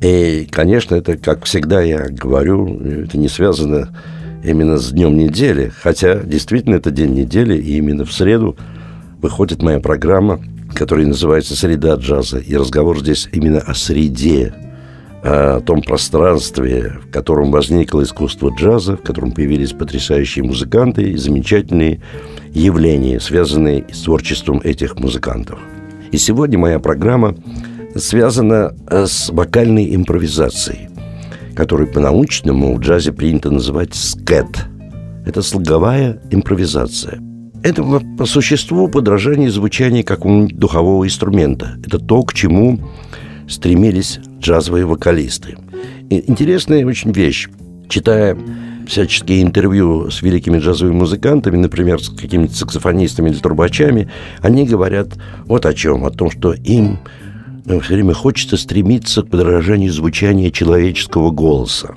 И, конечно, это, как всегда я говорю, это не связано именно с днем недели. Хотя, действительно, это день недели, и именно в среду выходит моя программа, которая называется «Среда джаза». И разговор здесь именно о среде, о том пространстве, в котором возникло искусство джаза, в котором появились потрясающие музыканты и замечательные явления, связанные с творчеством этих музыкантов. И сегодня моя программа связана э, с вокальной импровизацией, которую по-научному в джазе принято называть скэт. Это слоговая импровизация. Это по существу подражание звучания какого-нибудь духового инструмента. Это то, к чему стремились джазовые вокалисты. И интересная очень вещь. Читая всяческие интервью с великими джазовыми музыкантами, например, с какими-то саксофонистами или трубачами, они говорят вот о чем. О том, что им все время хочется стремиться к подражанию звучания человеческого голоса.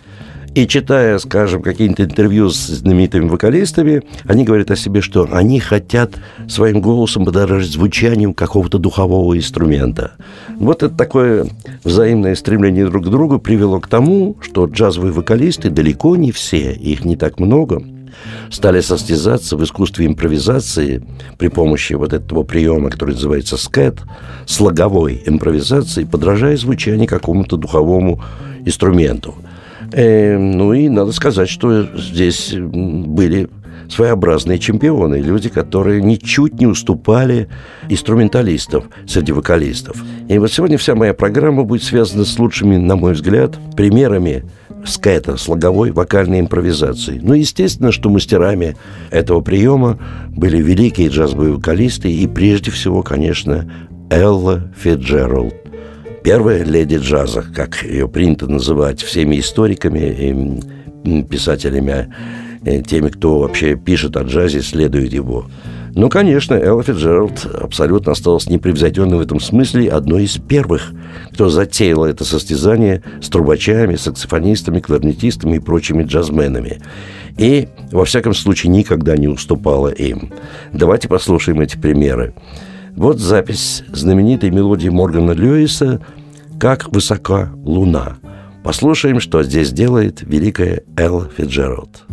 И читая, скажем, какие-то интервью с знаменитыми вокалистами, они говорят о себе, что они хотят своим голосом подорожить звучанием какого-то духового инструмента. Вот это такое взаимное стремление друг к другу привело к тому, что джазовые вокалисты, далеко не все, их не так много, стали состязаться в искусстве импровизации при помощи вот этого приема, который называется скэт, слоговой импровизации, подражая звучанию какому-то духовому инструменту – Э, ну и надо сказать, что здесь были своеобразные чемпионы, люди, которые ничуть не уступали инструменталистов среди вокалистов. И вот сегодня вся моя программа будет связана с лучшими, на мой взгляд, примерами скайта, слоговой вокальной импровизации. Ну, естественно, что мастерами этого приема были великие джазовые вокалисты и прежде всего, конечно, Элла Фиджеральд первая леди джаза, как ее принято называть всеми историками и писателями, теми, кто вообще пишет о джазе, следует его. Ну, конечно, Элла Фиджеральд абсолютно осталась непревзойденной в этом смысле одной из первых, кто затеяла это состязание с трубачами, саксофонистами, кларнетистами и прочими джазменами. И, во всяком случае, никогда не уступала им. Давайте послушаем эти примеры. Вот запись знаменитой мелодии Моргана Льюиса «Как высока луна». Послушаем, что здесь делает великая Эл Фиджеральд.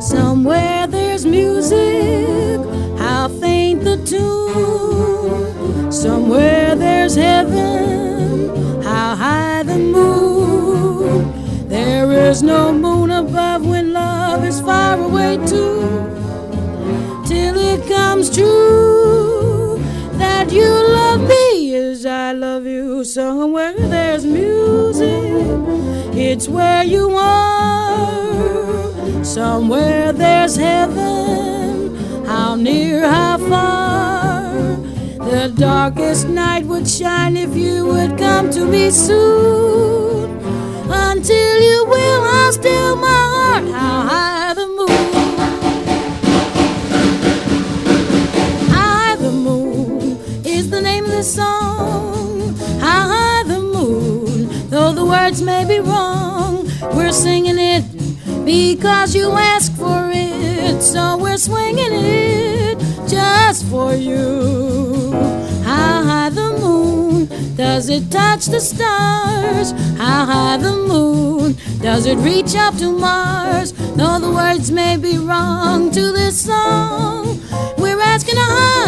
Somewhere there's music, how faint the tune. Somewhere there's heaven, how high the moon. There is no moon above when love is far away too. Till it comes true Somewhere there's music, it's where you are. Somewhere there's heaven, how near, how far. The darkest night would shine if you would come to me soon. Until you will, I'll still my heart. How high words may be wrong, we're singing it because you asked for it. So we're swinging it just for you. How high the moon, does it touch the stars? How high the moon, does it reach up to Mars? Though the words may be wrong to this song, we're asking how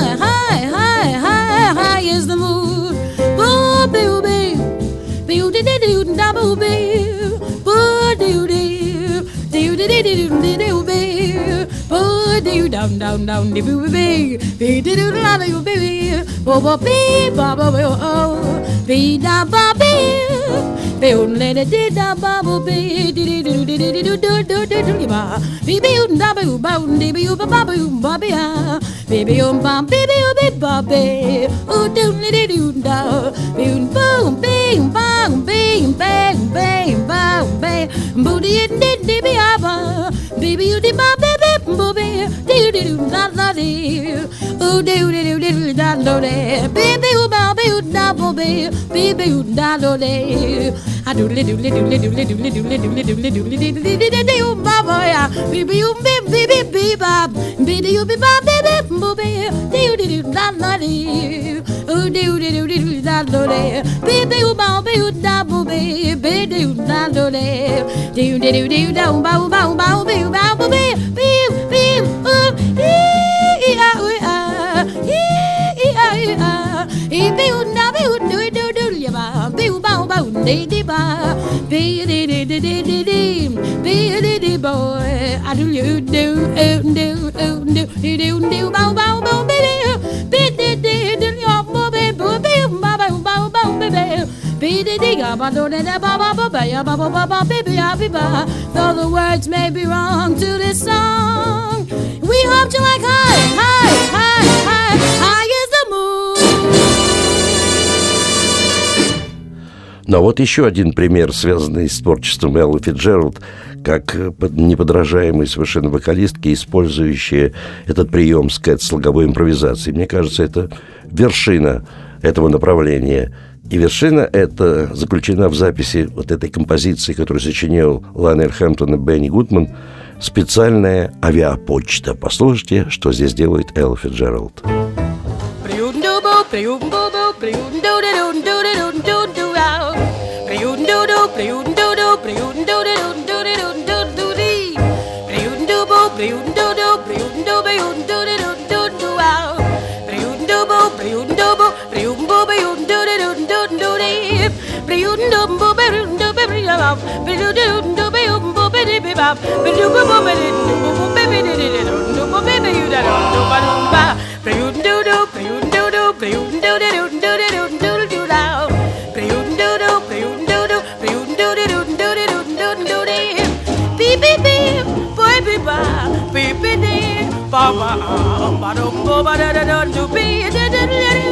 down, down, down, dee boo, bee, bee, dee doo, la, doo, bee, boo, boo, bee, ba, ba, boo, oh, bee, da, ba, bee be baby le baby di baby ba baby bi baby di baby di baby di baby do baby do baby ba. Baby bi baby da baby u baby un baby bi baby ba baby ba baby ba baby a baby bi baby ba baby bi baby bi baby bi. Baby do baby di baby un baby bi baby ba baby bi baby ba baby bi baby ba baby bi baby ba baby bi baby di baby di baby a baby bi baby u baby ba baby booby. Do do do da da do. Oh, do do do do da do da. Baby, you bow, baby, da booby. Baby, you da do da. I do do do do do do do do do do do do do do do do do do baba ya. Baby, you baby, baby, baby, bab. Baby, you be bab, baby, booby, doo doo doo da la dee, oo doo doo doo doo da do dee, bee bee oo bow bee oo da booby, bee doo da do dee, doo doo doo doo da bow bow bow bee bow booby, bee bee oo ee ee ah ee ah ee ah ee ah, ee bee oo da bee oo doo doo doo ya ba, bee oo bow bow dee dee ba, bee dee dee dee dee dee, bee dee dee boy. I do you do do do do do do do bow bow bow baby bid did did did your baby baby bow bow bow bow baby bid did ga ba do da ba ba ba ba ya ba ba ba ba baby happy ba though the words may be wrong to this song we hope you like hi hi hi Но вот еще один пример, связанный с творчеством Эллы Фиджеральд, как неподражаемые совершенно вокалистки, использующие этот прием скэт-слоговой импровизации. Мне кажется, это вершина этого направления – и вершина это заключена в записи вот этой композиции, которую сочинил Лайнер Хэмптон и Бенни Гудман, специальная авиапочта. Послушайте, что здесь делает bop, be do do do be oop bo be di be bop, be do bo bo be di do bo bo be be di di di do do bo be be you da do do ba do ba, be you do do be you do do be you do do do do do do do do do da, be you do do be you do do be you do do do do do do do do do beep beep beep boy beep ba beep beep ba ba ba do bo ba da da do do be da da da.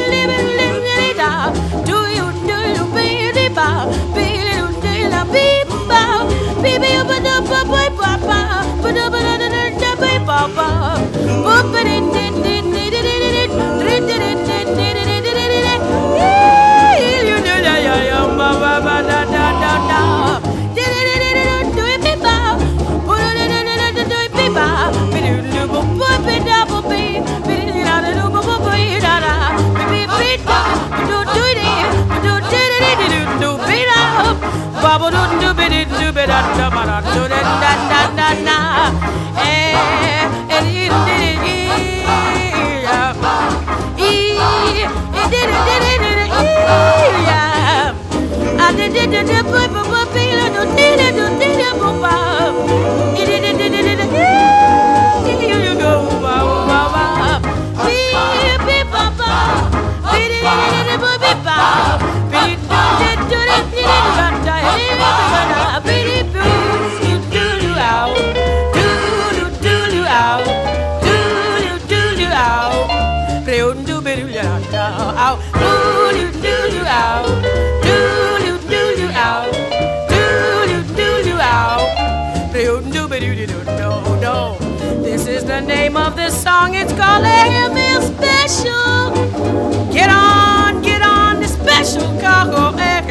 do do Baba do do be do do be da da ba da do da da da da da eh eh did did yeah ee did did did yeah I did did did did ba ba ba be do did do did ba ba did did did did here This is the name of this song. It's called Airmail Special. Get on, get on the special cargo air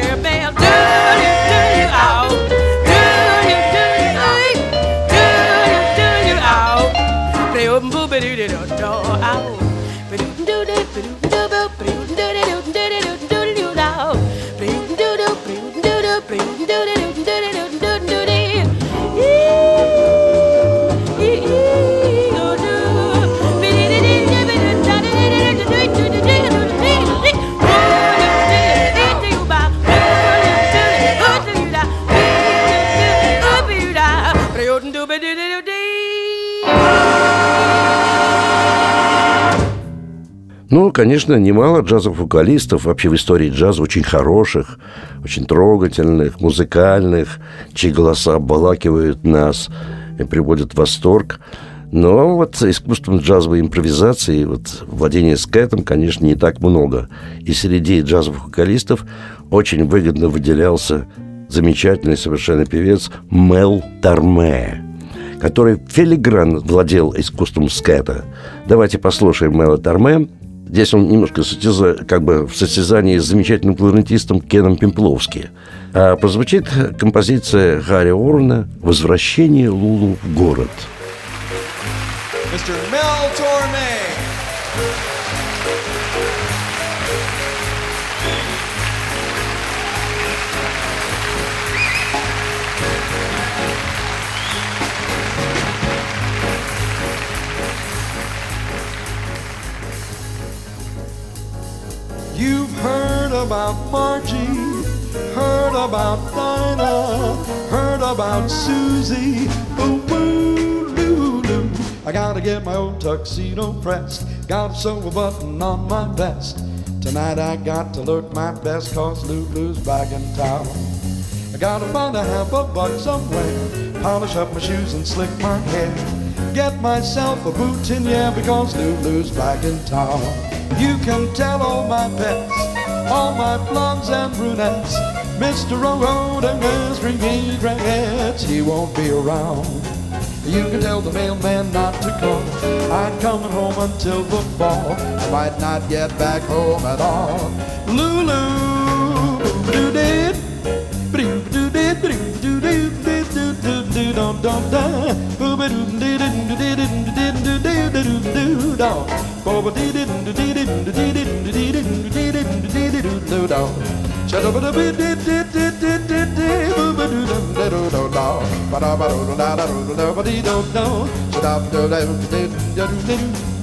конечно, немало джазовых вокалистов вообще в истории джаза очень хороших, очень трогательных, музыкальных, чьи голоса обволакивают нас и приводят в восторг. Но вот искусством джазовой импровизации, вот владения скэтом, конечно, не так много. И среди джазовых вокалистов очень выгодно выделялся замечательный совершенно певец Мел Тарме, который филигран владел искусством скэта. Давайте послушаем Мела Тарме. Здесь он немножко состяза, как бы в состязании с замечательным кларнетистом Кеном Пимпловски. А прозвучит композиция Гарри Орна «Возвращение Лулу в город». Mr. heard about Margie, heard about Dinah, heard about Susie. Ooh, ooh, loo, loo. I gotta get my old tuxedo pressed, gotta sew a button on my vest. Tonight I got to look my best, cause Lulu's back in town. I gotta find a half a buck somewhere, polish up my shoes and slick my hair. Get myself a yeah, because Lulu's back in town. You can tell all my pets, all my blondes and brunettes, Mr. Road and Mr. Regrets, he won't be around. You can tell the mailman not to call. I'm coming home until the fall. I might not get back home at all. Lulu, do did, do did, do do do do do don't don't da, did do did did do do do do do do, did did do did do did do did do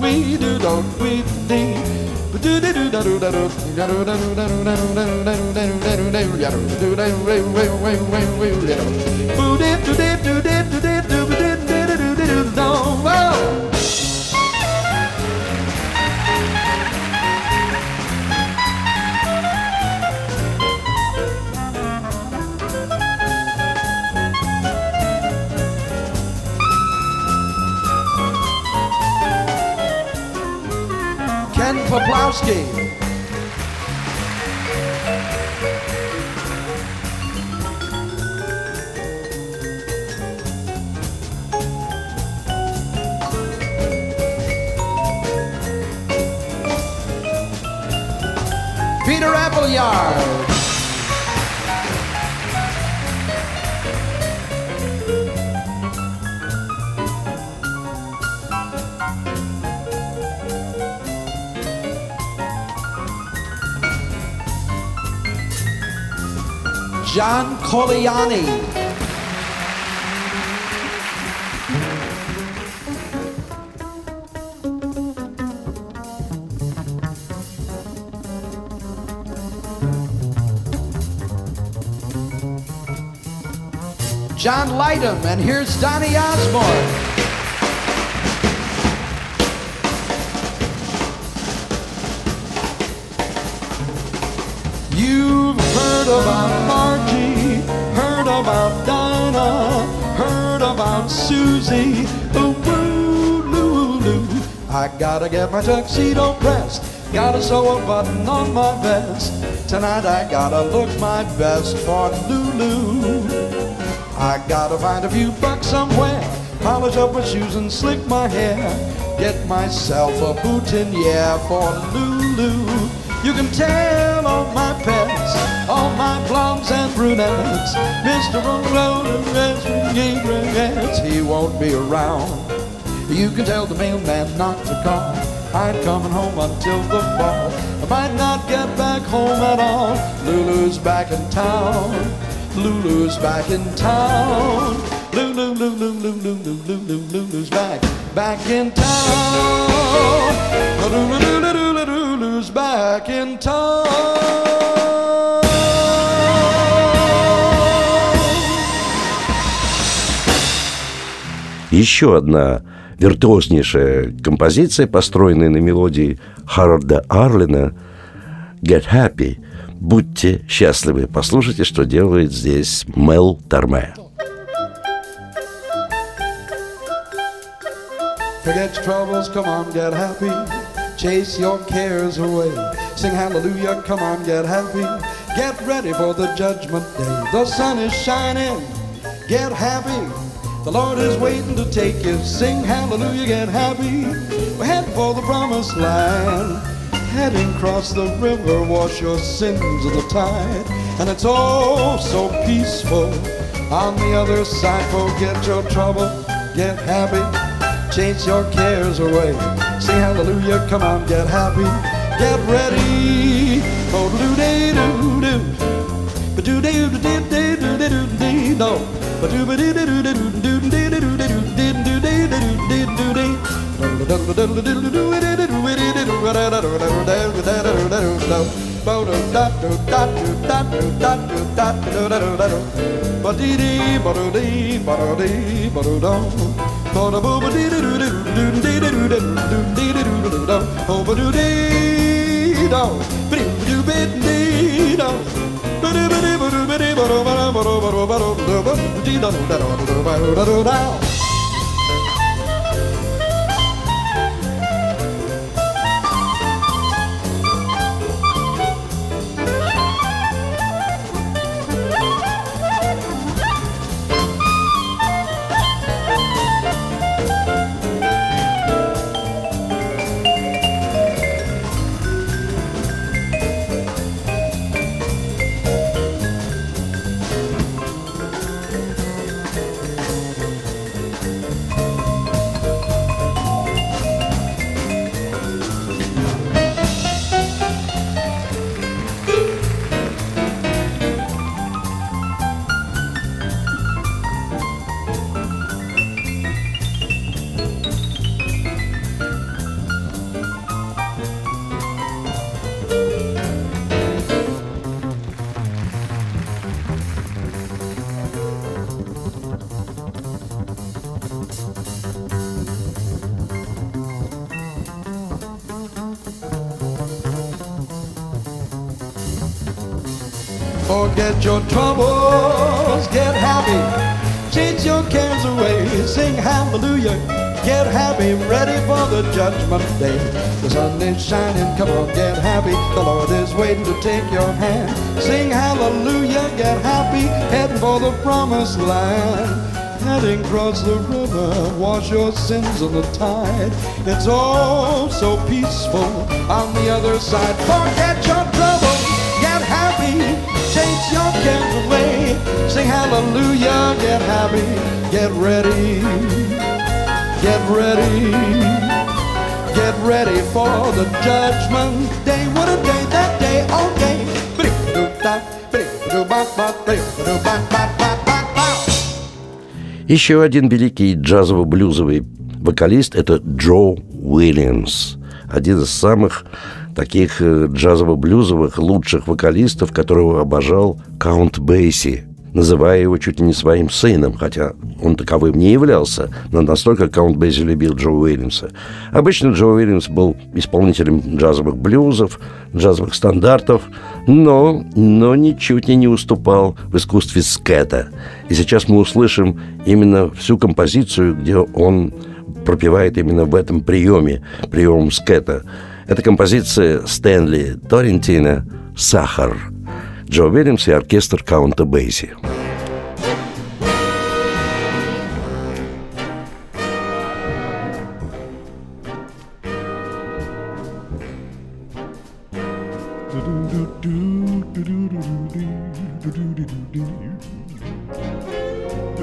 we do do we think Oh Peplowski. Peter Appleyard. John Colianni. John Leitham, and here's Donny Osborne. You've heard about Susie. Ooh, woo, loo, loo. I gotta get my tuxedo pressed, gotta sew a button on my vest. Tonight I gotta look my best for Lulu. I gotta find a few bucks somewhere, polish up my shoes and slick my hair. Get myself a yeah, for Lulu. You can tell all my pets, all my blondes and brunettes, Mr. Road and regrets, he won't be around. You can tell the mailman not to call. I'm coming home until the fall. I might not get back home at all. Lulu's back in town. Lulu's back in town. Lulu, Lulu, Lulu, Lulu, Lulu, Lulu's back, back in town. Lulu, Lulu, Lulu, back in town. Еще одна виртуознейшая композиция, построенная на мелодии Харарда Арлина «Get Happy». Будьте счастливы. Послушайте, что делает здесь Мел Тарме. Forget troubles, come on, get happy. Chase your cares away. Sing hallelujah, come on, get happy. Get ready for the judgment day. The sun is shining, get happy. The Lord is waiting to take you. Sing hallelujah, get happy. We're heading for the promised land. Heading across the river, wash your sins in the tide. And it's all so peaceful. On the other side, forget your trouble, get happy. Chase your cares away. Sing hallelujah, come on, get happy. Get ready. Oh, do dee doo doo. But do dee doo dee dee doo dee doo dee no. But do ba dee doo doo doo doo doo dee doo doo dee doo dee doo dee doo dee doo dee. Down. Forget your troubles, get happy. Chase your cares away, sing hallelujah. Get happy, ready for the judgment day. The sun is shining, come on, get happy. The Lord is waiting to take your hand. Sing hallelujah, get happy, heading for the promised land. Heading across the river, wash your sins in the tide. It's all so peaceful on the other side. Forget your troubles, get happy, chase your cares away. Sing hallelujah, get happy, get ready, get ready, get ready for the judgment day. What a day, that day, all day. Ba-dee-ba-doo-da, ba-dee-ba-doo-ba-ba, ba-dee-ba-doo-ba-ba-ba-ba. Еще один великий джазово-блюзовый вокалист – это Джо Уильямс. Один из самых таких э, джазово-блюзовых лучших вокалистов, которого обожал Каунт Бейси, называя его чуть ли не своим сыном, хотя он таковым не являлся, но настолько Каунт Бейси любил Джо Уильямса. Обычно Джо Уильямс был исполнителем джазовых блюзов, джазовых стандартов, но, но ничуть не уступал в искусстве скета. И сейчас мы услышим именно всю композицию, где он пропевает именно в этом приеме, приемом скета. Это композиция Стэнли Торрентина «Сахар». Джо Уильямс и оркестр Каунта Бейси.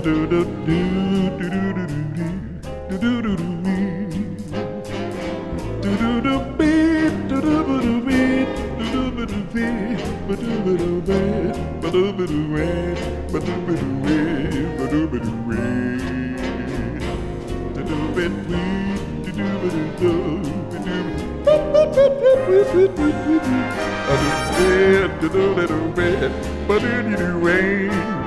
do do do do do do do A little do but do do do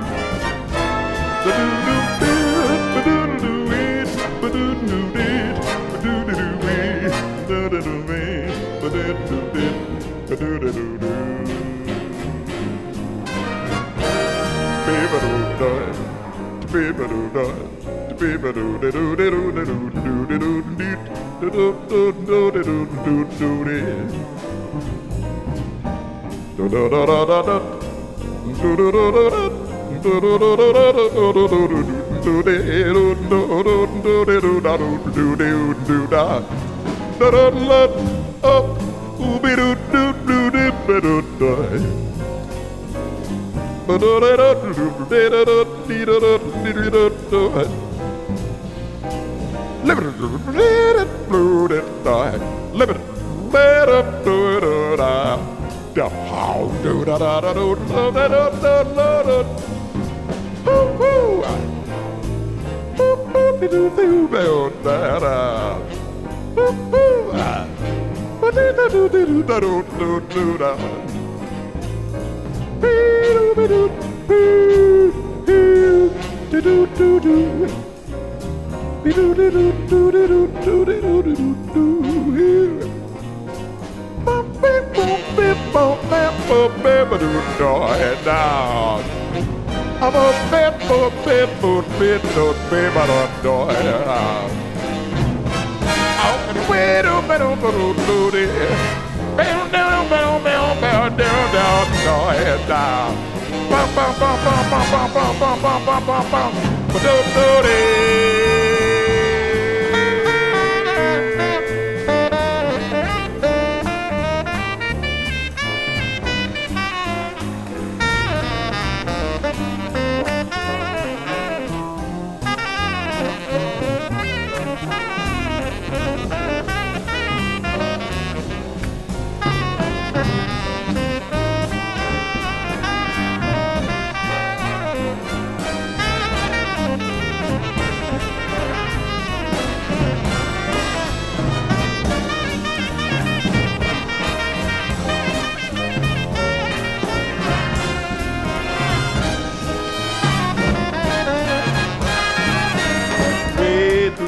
up Now. I'm a bit, a bit, a bit, a bit, but I'm doing I'm a bit, a bit, a bit, a bit, a bit,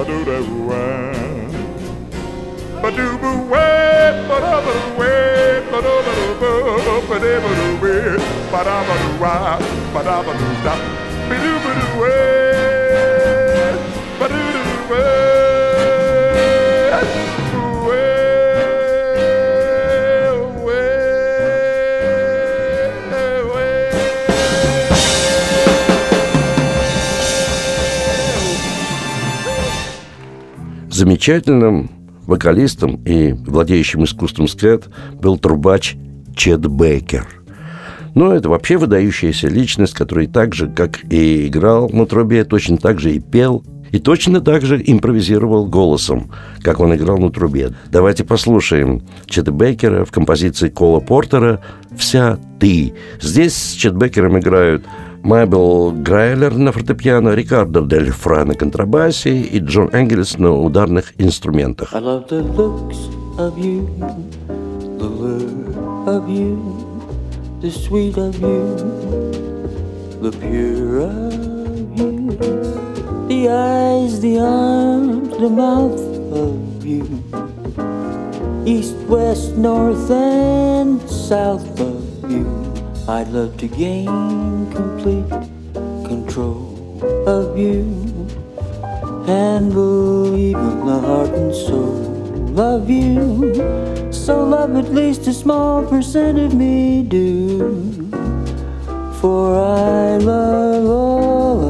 ba do da way, ba do ba wa ba da ba do wa ba do ba doo, ba ba da ba ba ba da ba wa ba da ba doo, da ba doo ba do wa Замечательным вокалистом и владеющим искусством скэт был трубач Чед Бейкер. Но это вообще выдающаяся личность, который так же, как и играл на трубе, точно так же и пел, и точно так же импровизировал голосом, как он играл на трубе. Давайте послушаем Чеда Бейкера в композиции Кола Портера «Вся ты». Здесь с Чед Бейкером играют Майбел Грайлер на фортепиано, Рикардо Дель Фра на контрабасе и Джон Энгельс на ударных инструментах. The sweet of you, the pure of you, the eyes, the arms, the mouth of you, east, west, north, and south of you. I'd love to gain complete control of you. Handle even the heart and soul of you. So love at least a small percent of me do. For I love all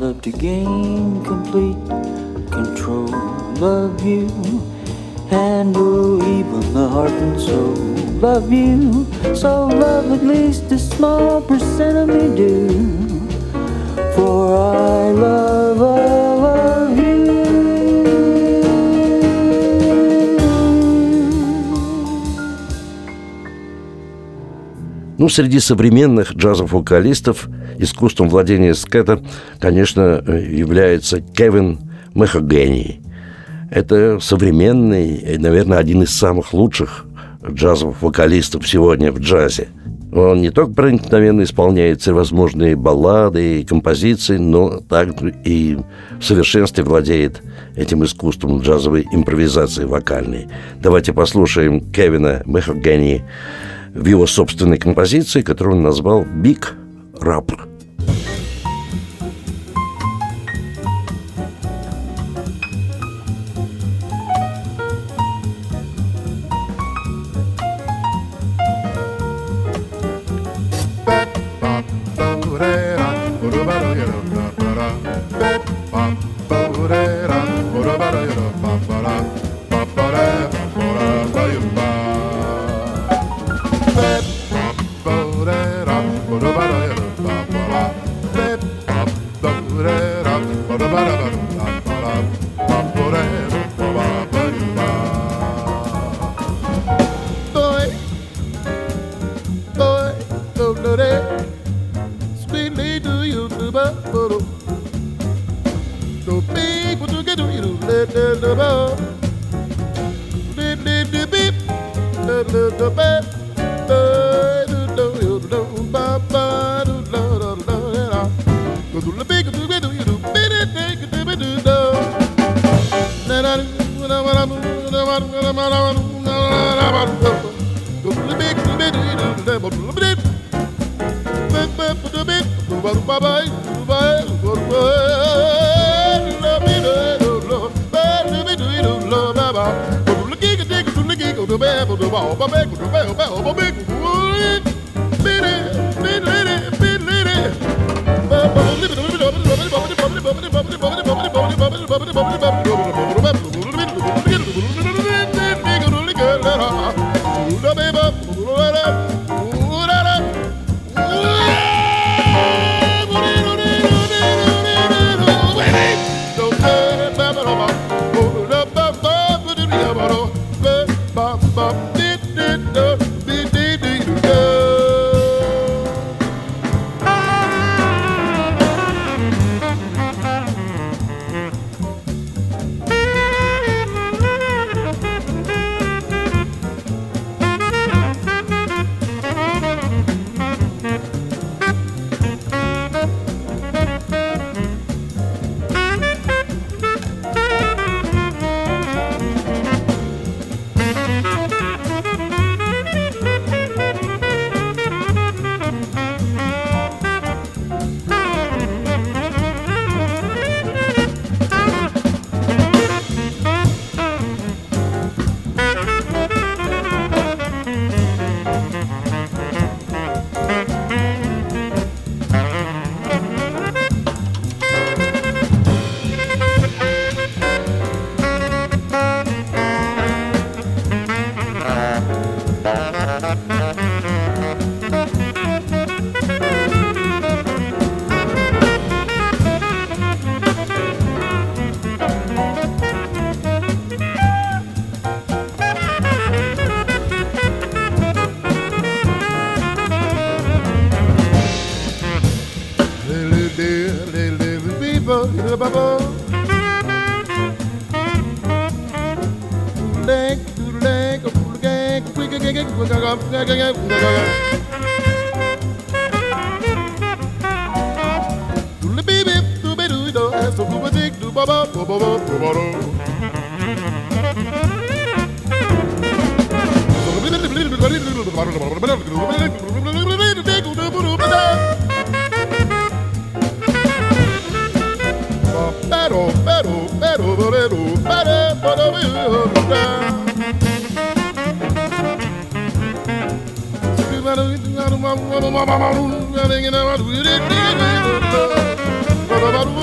love to gain complete control of you, handle even the heart and soul love you, so love at least a small percent of me do. For I love Ну, среди современных джазов-вокалистов искусством владения скета, конечно, является Кевин Махагени. Это современный, наверное, один из самых лучших джазовых вокалистов сегодня в джазе. Он не только проникновенно исполняет всевозможные баллады и композиции, но также и в совершенстве владеет этим искусством джазовой импровизации вокальной. Давайте послушаем Кевина Мехагани в его собственной композиции, которую он назвал «Биг Sweetly do you do, but Ba-da-ba-da-ba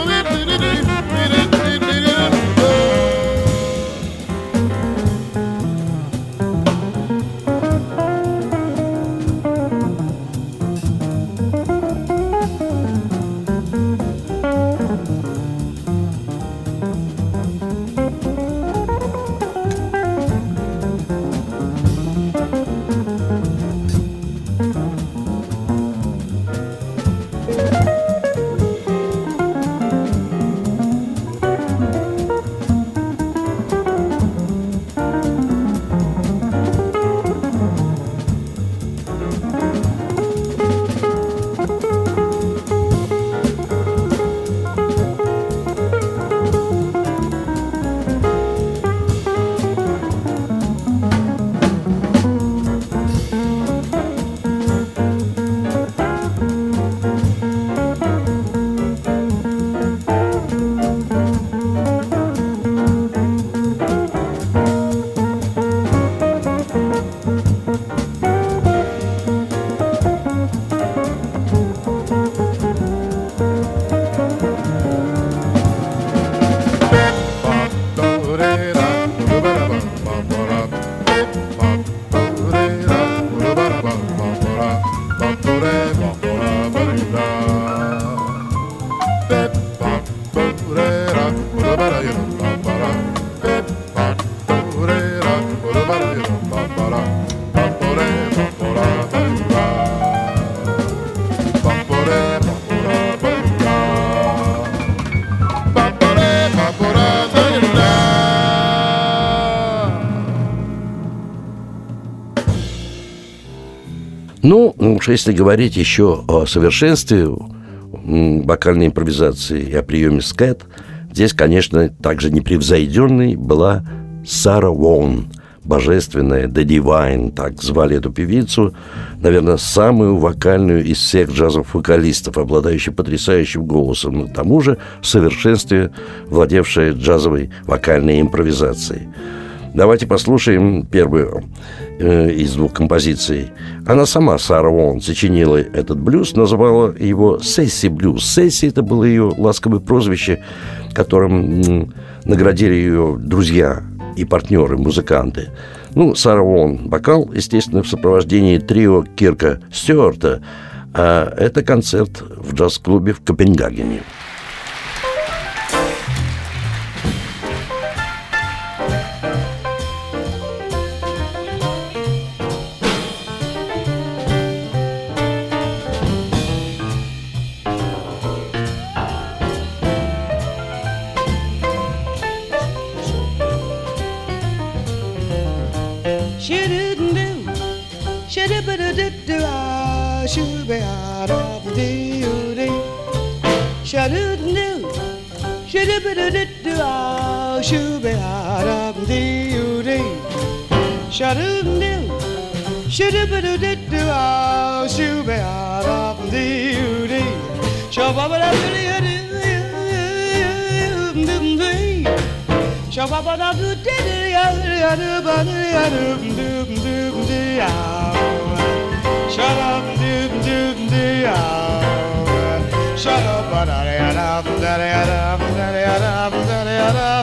уж если говорить еще о совершенстве вокальной импровизации и о приеме скэт, здесь, конечно, также непревзойденной была Сара Уон, божественная, The Divine, так звали эту певицу, наверное, самую вокальную из всех джазовых вокалистов, обладающую потрясающим голосом, но к тому же в совершенстве владевшая джазовой вокальной импровизацией. Давайте послушаем первую э, из двух композиций. Она сама, Сара Уон, сочинила этот блюз, называла его «Сесси блюз». «Сесси» — это было ее ласковое прозвище, которым наградили ее друзья и партнеры, музыканты. Ну, Сара Уон, вокал, естественно, в сопровождении трио Кирка Стюарта. А это концерт в джаз-клубе в Копенгагене. Shabba,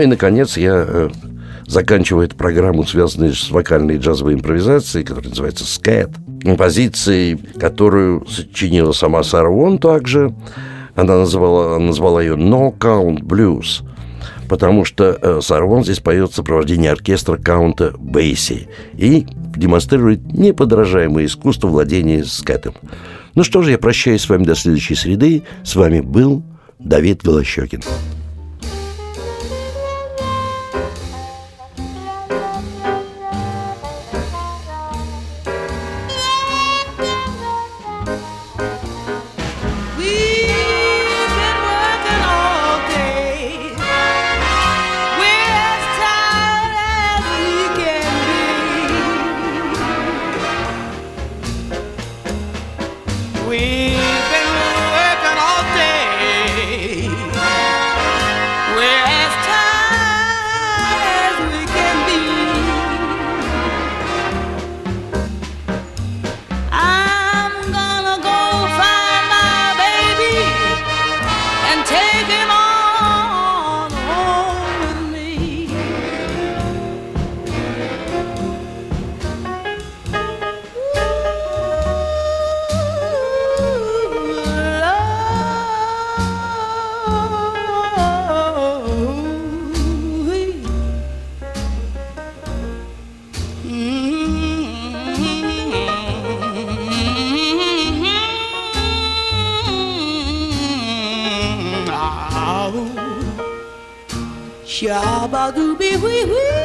И, наконец, я э, заканчиваю эту программу, связанную с вокальной джазовой импровизацией, которая называется «Скэт», композицией, которую сочинила сама Сара Вон также. Она назвала, назвала ее «No Count Blues», потому что э, Сара Вон здесь поет в сопровождении оркестра каунта Бейси и демонстрирует неподражаемое искусство владения скэтом. Ну что же, я прощаюсь с вами до следующей среды. С вами был Давид Велощекин. Babadooby, wee wee.